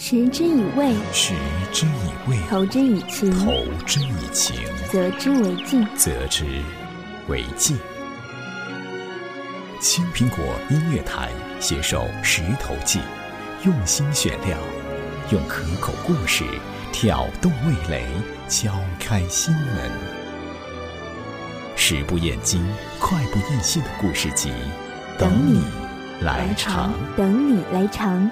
食之以味，食之以味，投之以情，投之以情，则之为敬，则之为敬。青苹果音乐台携手石头记，用心选料，用可口故事挑动味蕾，敲开心门。食不厌精，快不厌细的故事集，等你来尝。等你来尝。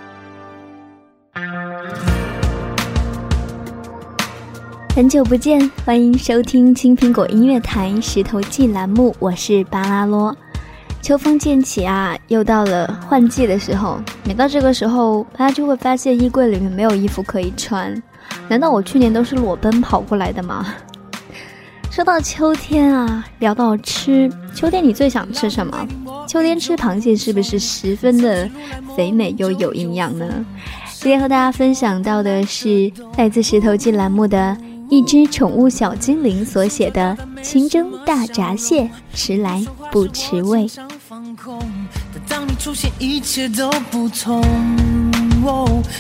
很久不见，欢迎收听青苹果音乐台石头记栏目，我是巴拉罗。秋风渐起啊，又到了换季的时候。每到这个时候，大家就会发现衣柜里面没有衣服可以穿。难道我去年都是裸奔跑过来的吗？说到秋天啊，聊到吃，秋天你最想吃什么？秋天吃螃蟹是不是十分的肥美又有营养呢？今天和大家分享到的是来自石头记栏目的。一只宠物小精灵所写的清蒸大闸蟹，迟来不迟味。当你出现，一切都不同。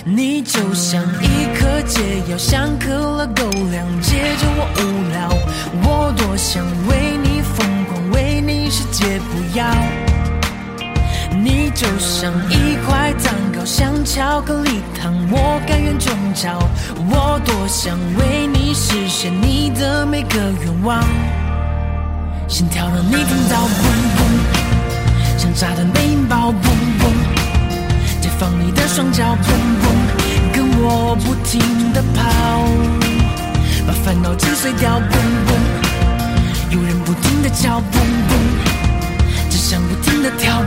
你就像一颗解药，像可乐狗粮，解救我无聊。我多想为你疯狂，为你世界不要。就像一块蛋糕，像巧克力糖，我甘愿中招。我多想为你实现你的每个愿望，心跳让你听到砰砰，像炸弹被引爆砰砰，解放你的双脚砰砰，跟我不停的跑，把烦恼击碎掉砰砰，有人不停的叫砰砰，只想不停的跳。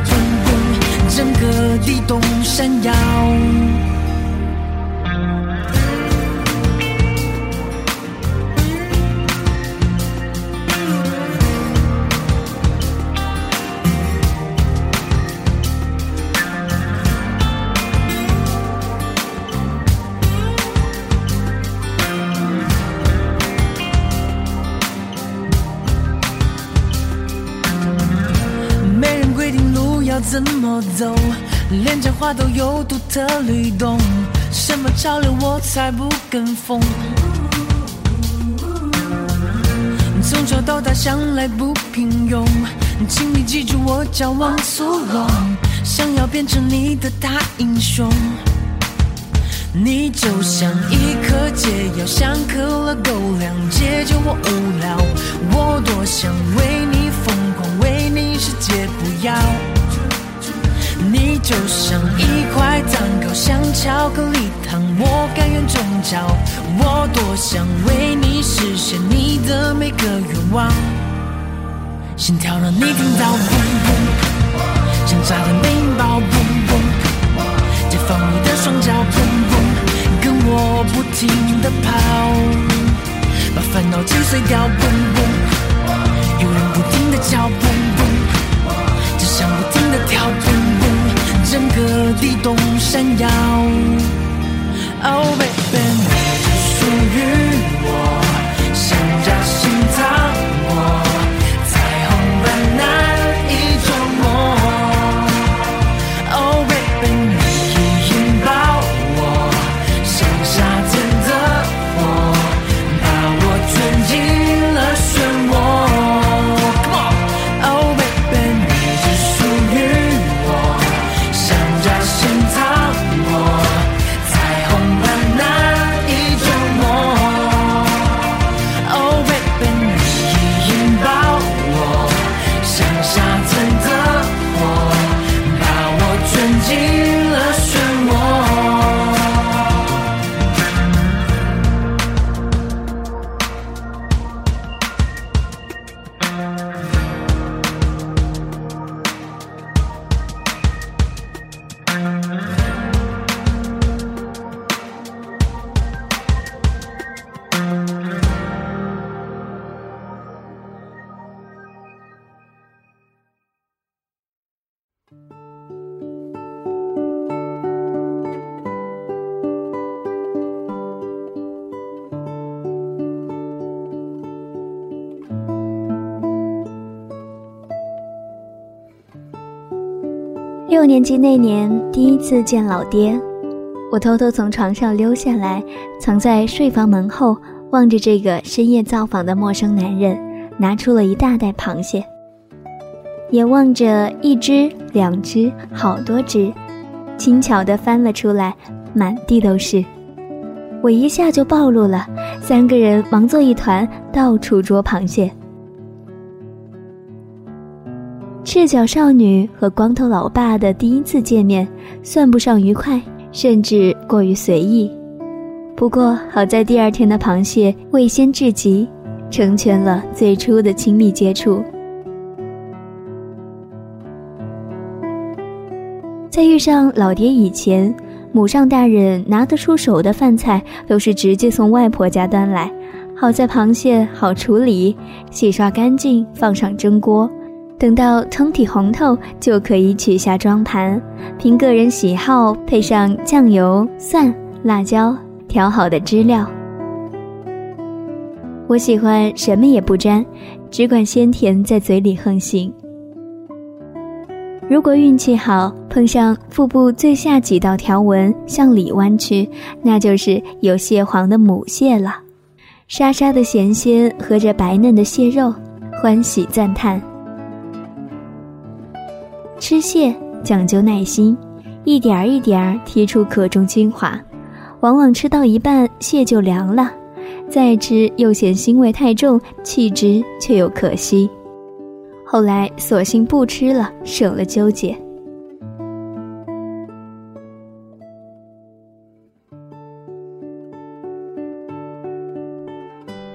地动山摇。话都有独特律动。什么潮流我才不跟风。从小到大向来不平庸，请你记住我叫王苏荣。想要变成你的大英雄，你就像一颗解药，像可乐狗粮，解救我无聊。我多想为你疯狂，为你世界不要。你就像一块蛋糕，像巧克力糖，我甘愿中招。我多想为你实现你的每个愿望，心跳让你听到砰砰，像炸弹被引爆砰砰，解放你的双脚砰砰，跟我不停的跑，把烦恼击碎掉砰砰，六年级那年，第一次见老爹，我偷偷从床上溜下来，藏在睡房门后，望着这个深夜造访的陌生男人，拿出了一大袋螃蟹，也望着一只、两只、好多只，轻巧地翻了出来，满地都是。我一下就暴露了，三个人忙作一团，到处捉螃蟹。赤脚少女和光头老爸的第一次见面，算不上愉快，甚至过于随意。不过好在第二天的螃蟹味鲜至极，成全了最初的亲密接触。在遇上老爹以前。母上大人拿得出手的饭菜都是直接从外婆家端来，好在螃蟹好处理，洗刷干净放上蒸锅，等到通体红透就可以取下装盘，凭个人喜好配上酱油、蒜、辣椒调好的汁料。我喜欢什么也不沾，只管鲜甜在嘴里横行。如果运气好，碰上腹部最下几道条纹向里弯曲，那就是有蟹黄的母蟹了。沙沙的咸鲜和着白嫩的蟹肉，欢喜赞叹。吃蟹讲究耐心，一点儿一点儿剔出壳中精华，往往吃到一半蟹就凉了，再吃又嫌腥味太重，弃之却又可惜。后来索性不吃了，省了纠结。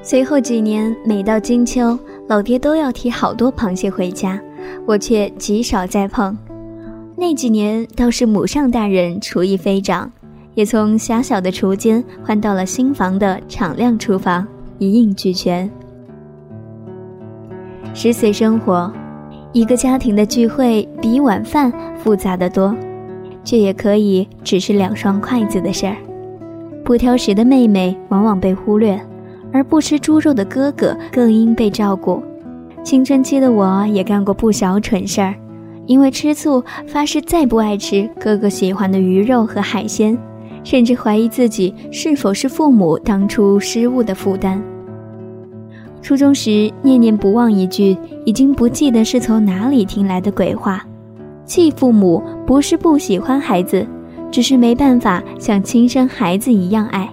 随后几年，每到金秋，老爹都要提好多螃蟹回家，我却极少再碰。那几年倒是母上大人厨艺飞涨，也从狭小的厨间换到了新房的敞亮厨房，一应俱全。十岁生活，一个家庭的聚会比一碗饭复杂的多，却也可以只是两双筷子的事儿。不挑食的妹妹往往被忽略，而不吃猪肉的哥哥更应被照顾。青春期的我也干过不少蠢事儿，因为吃醋发誓再不爱吃哥哥喜欢的鱼肉和海鲜，甚至怀疑自己是否是父母当初失误的负担。初中时，念念不忘一句已经不记得是从哪里听来的鬼话：“气父母不是不喜欢孩子，只是没办法像亲生孩子一样爱。”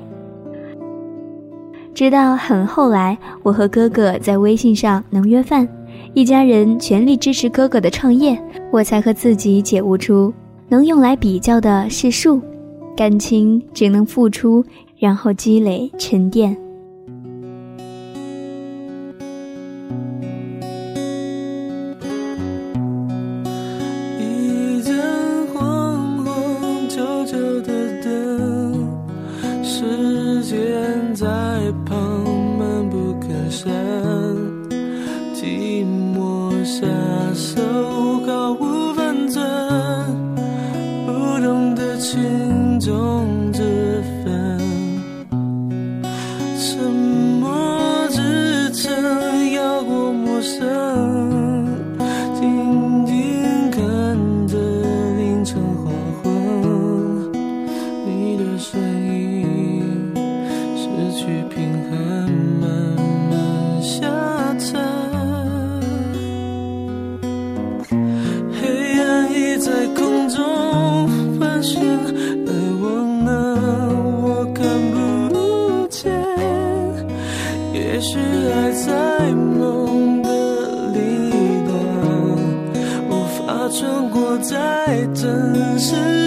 直到很后来，我和哥哥在微信上能约饭，一家人全力支持哥哥的创业，我才和自己解悟出：能用来比较的是数，感情只能付出，然后积累沉淀。say 是。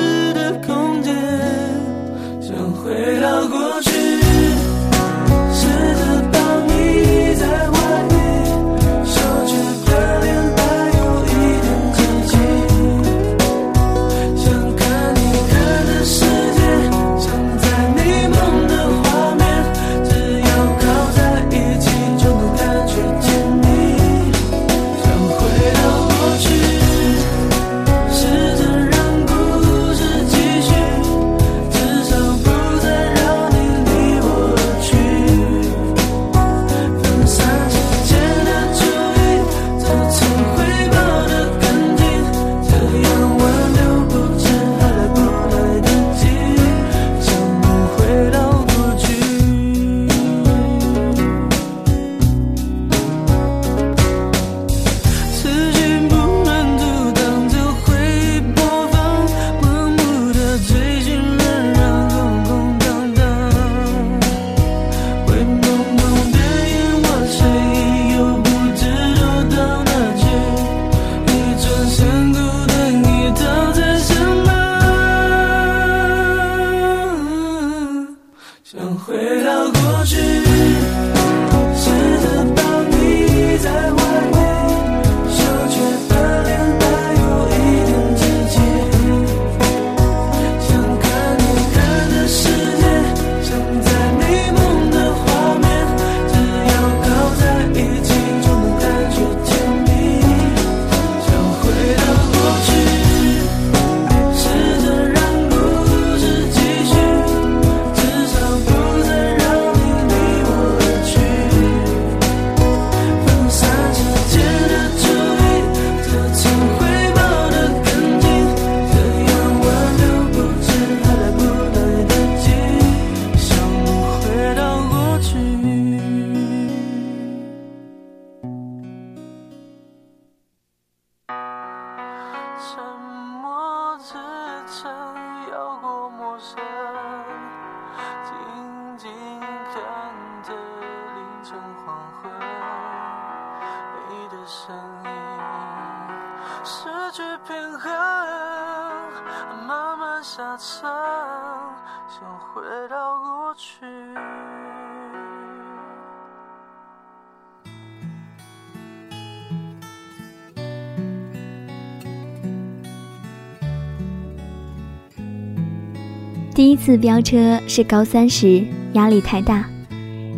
第一次飙车是高三时，压力太大。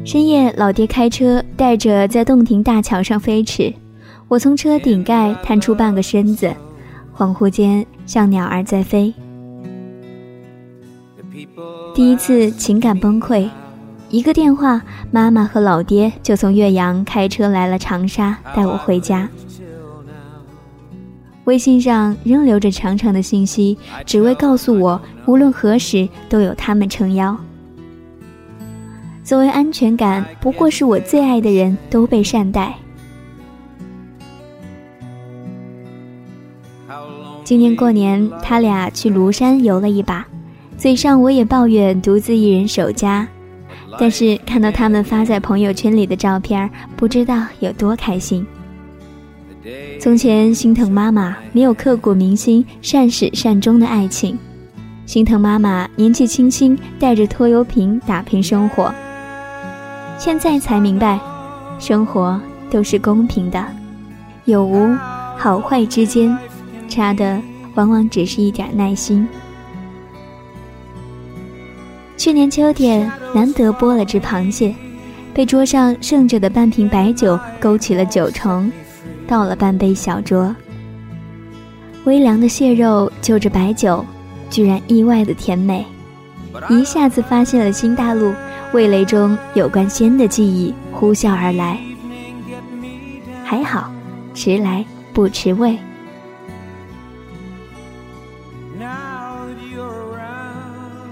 深夜，老爹开车带着在洞庭大桥上飞驰，我从车顶盖探出半个身子，恍惚间像鸟儿在飞。第一次情感崩溃，一个电话，妈妈和老爹就从岳阳开车来了长沙，带我回家。微信上仍留着长长的信息，只为告诉我，无论何时都有他们撑腰。所谓安全感，不过是我最爱的人都被善待。今年过年，他俩去庐山游了一把，嘴上我也抱怨独自一人守家，但是看到他们发在朋友圈里的照片，不知道有多开心。从前心疼妈妈没有刻骨铭心、善始善终的爱情，心疼妈妈年纪轻轻带着拖油瓶打拼生活。现在才明白，生活都是公平的，有无好坏之间，差的往往只是一点耐心。去年秋天难得剥了只螃蟹，被桌上剩着的半瓶白酒勾起了酒虫。倒了半杯小酌，微凉的蟹肉就着白酒，居然意外的甜美，一下子发现了新大陆，味蕾中有关鲜的记忆呼啸而来。还好，迟来不迟味。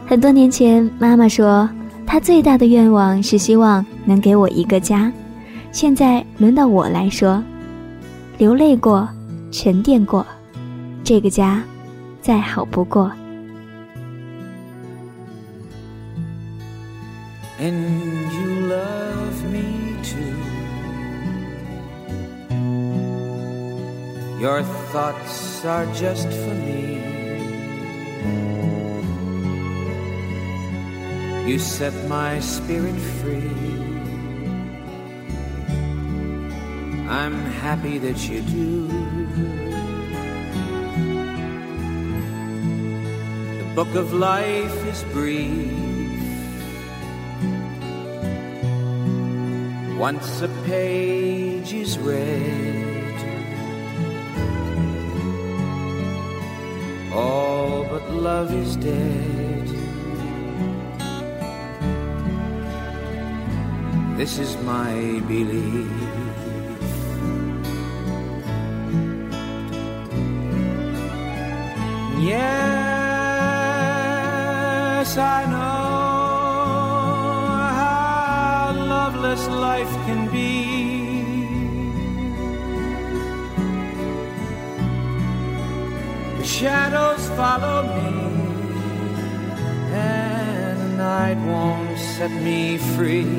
很多年前，妈妈说，她最大的愿望是希望能给我一个家，现在轮到我来说。流泪过，沉淀过，这个家再好不过。I'm happy that you do. The book of life is brief. Once a page is read, all but love is dead. This is my belief. Yes, I know how loveless life can be. The shadows follow me, and the night won't set me free.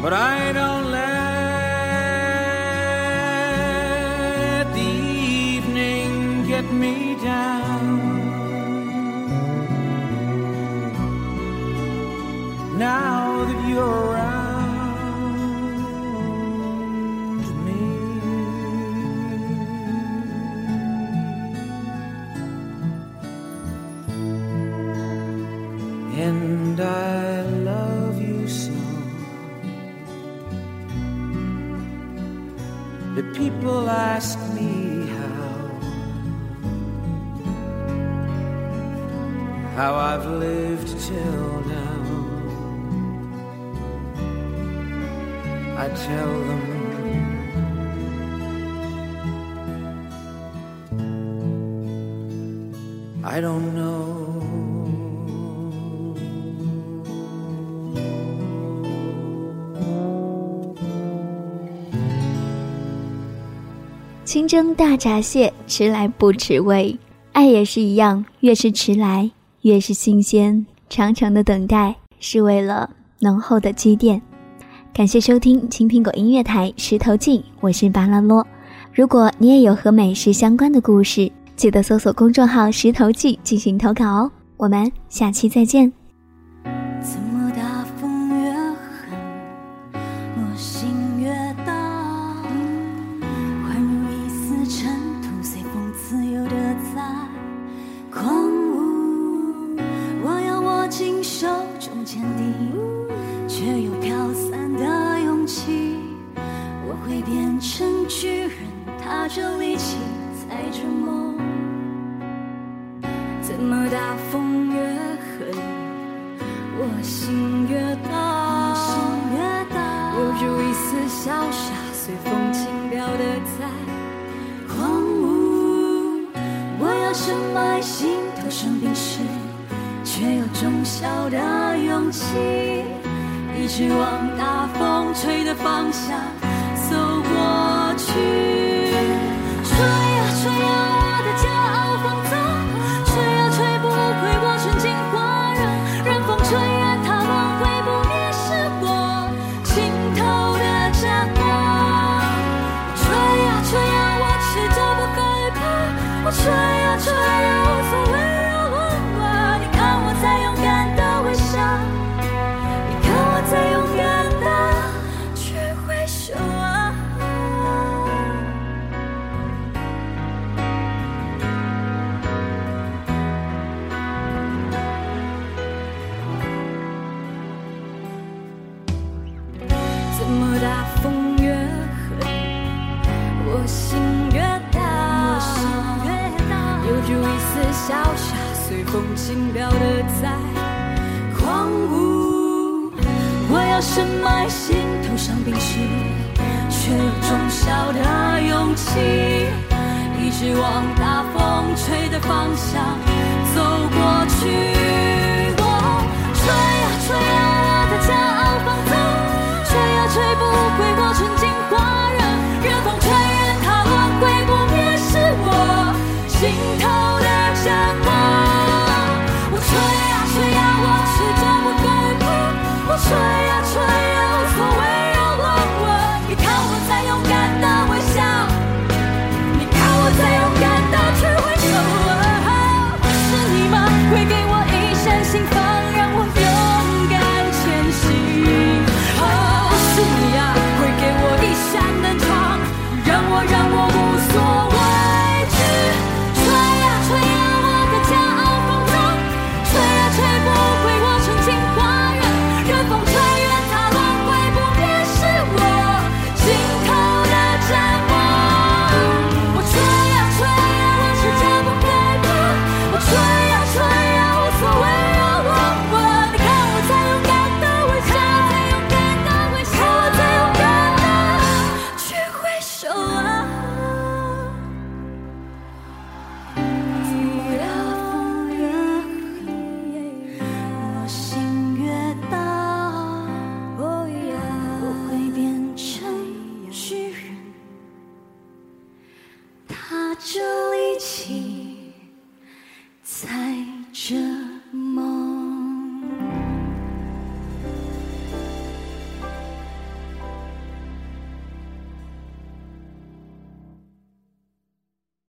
But I don't let me down. How I've lived till now. I tell them. I don't know. 清蒸大闸蟹，吃来不吃味。爱也是一样，越是迟来，越是新鲜。长长的等待，是为了浓厚的积淀。感谢收听青苹果音乐台《石头记》，我是巴拉洛。如果你也有和美食相关的故事，记得搜索公众号“石头记”进行投稿哦。我们下期再见。么大风越狠？我心越大，心越大，有如一丝潇洒，随风轻飘的在狂舞。我要深埋心头上冰释，却有种小的勇气，一直往大风吹的方向走过去。我深埋心头上冰释，却有种小的勇气，一直往大风吹的方向走过去。我吹啊吹啊，我的骄傲放纵，吹啊吹不回我纯净花热，任风吹任，它乱回不灭，是我心头的展望。我吹啊吹啊，我始终不害怕，我吹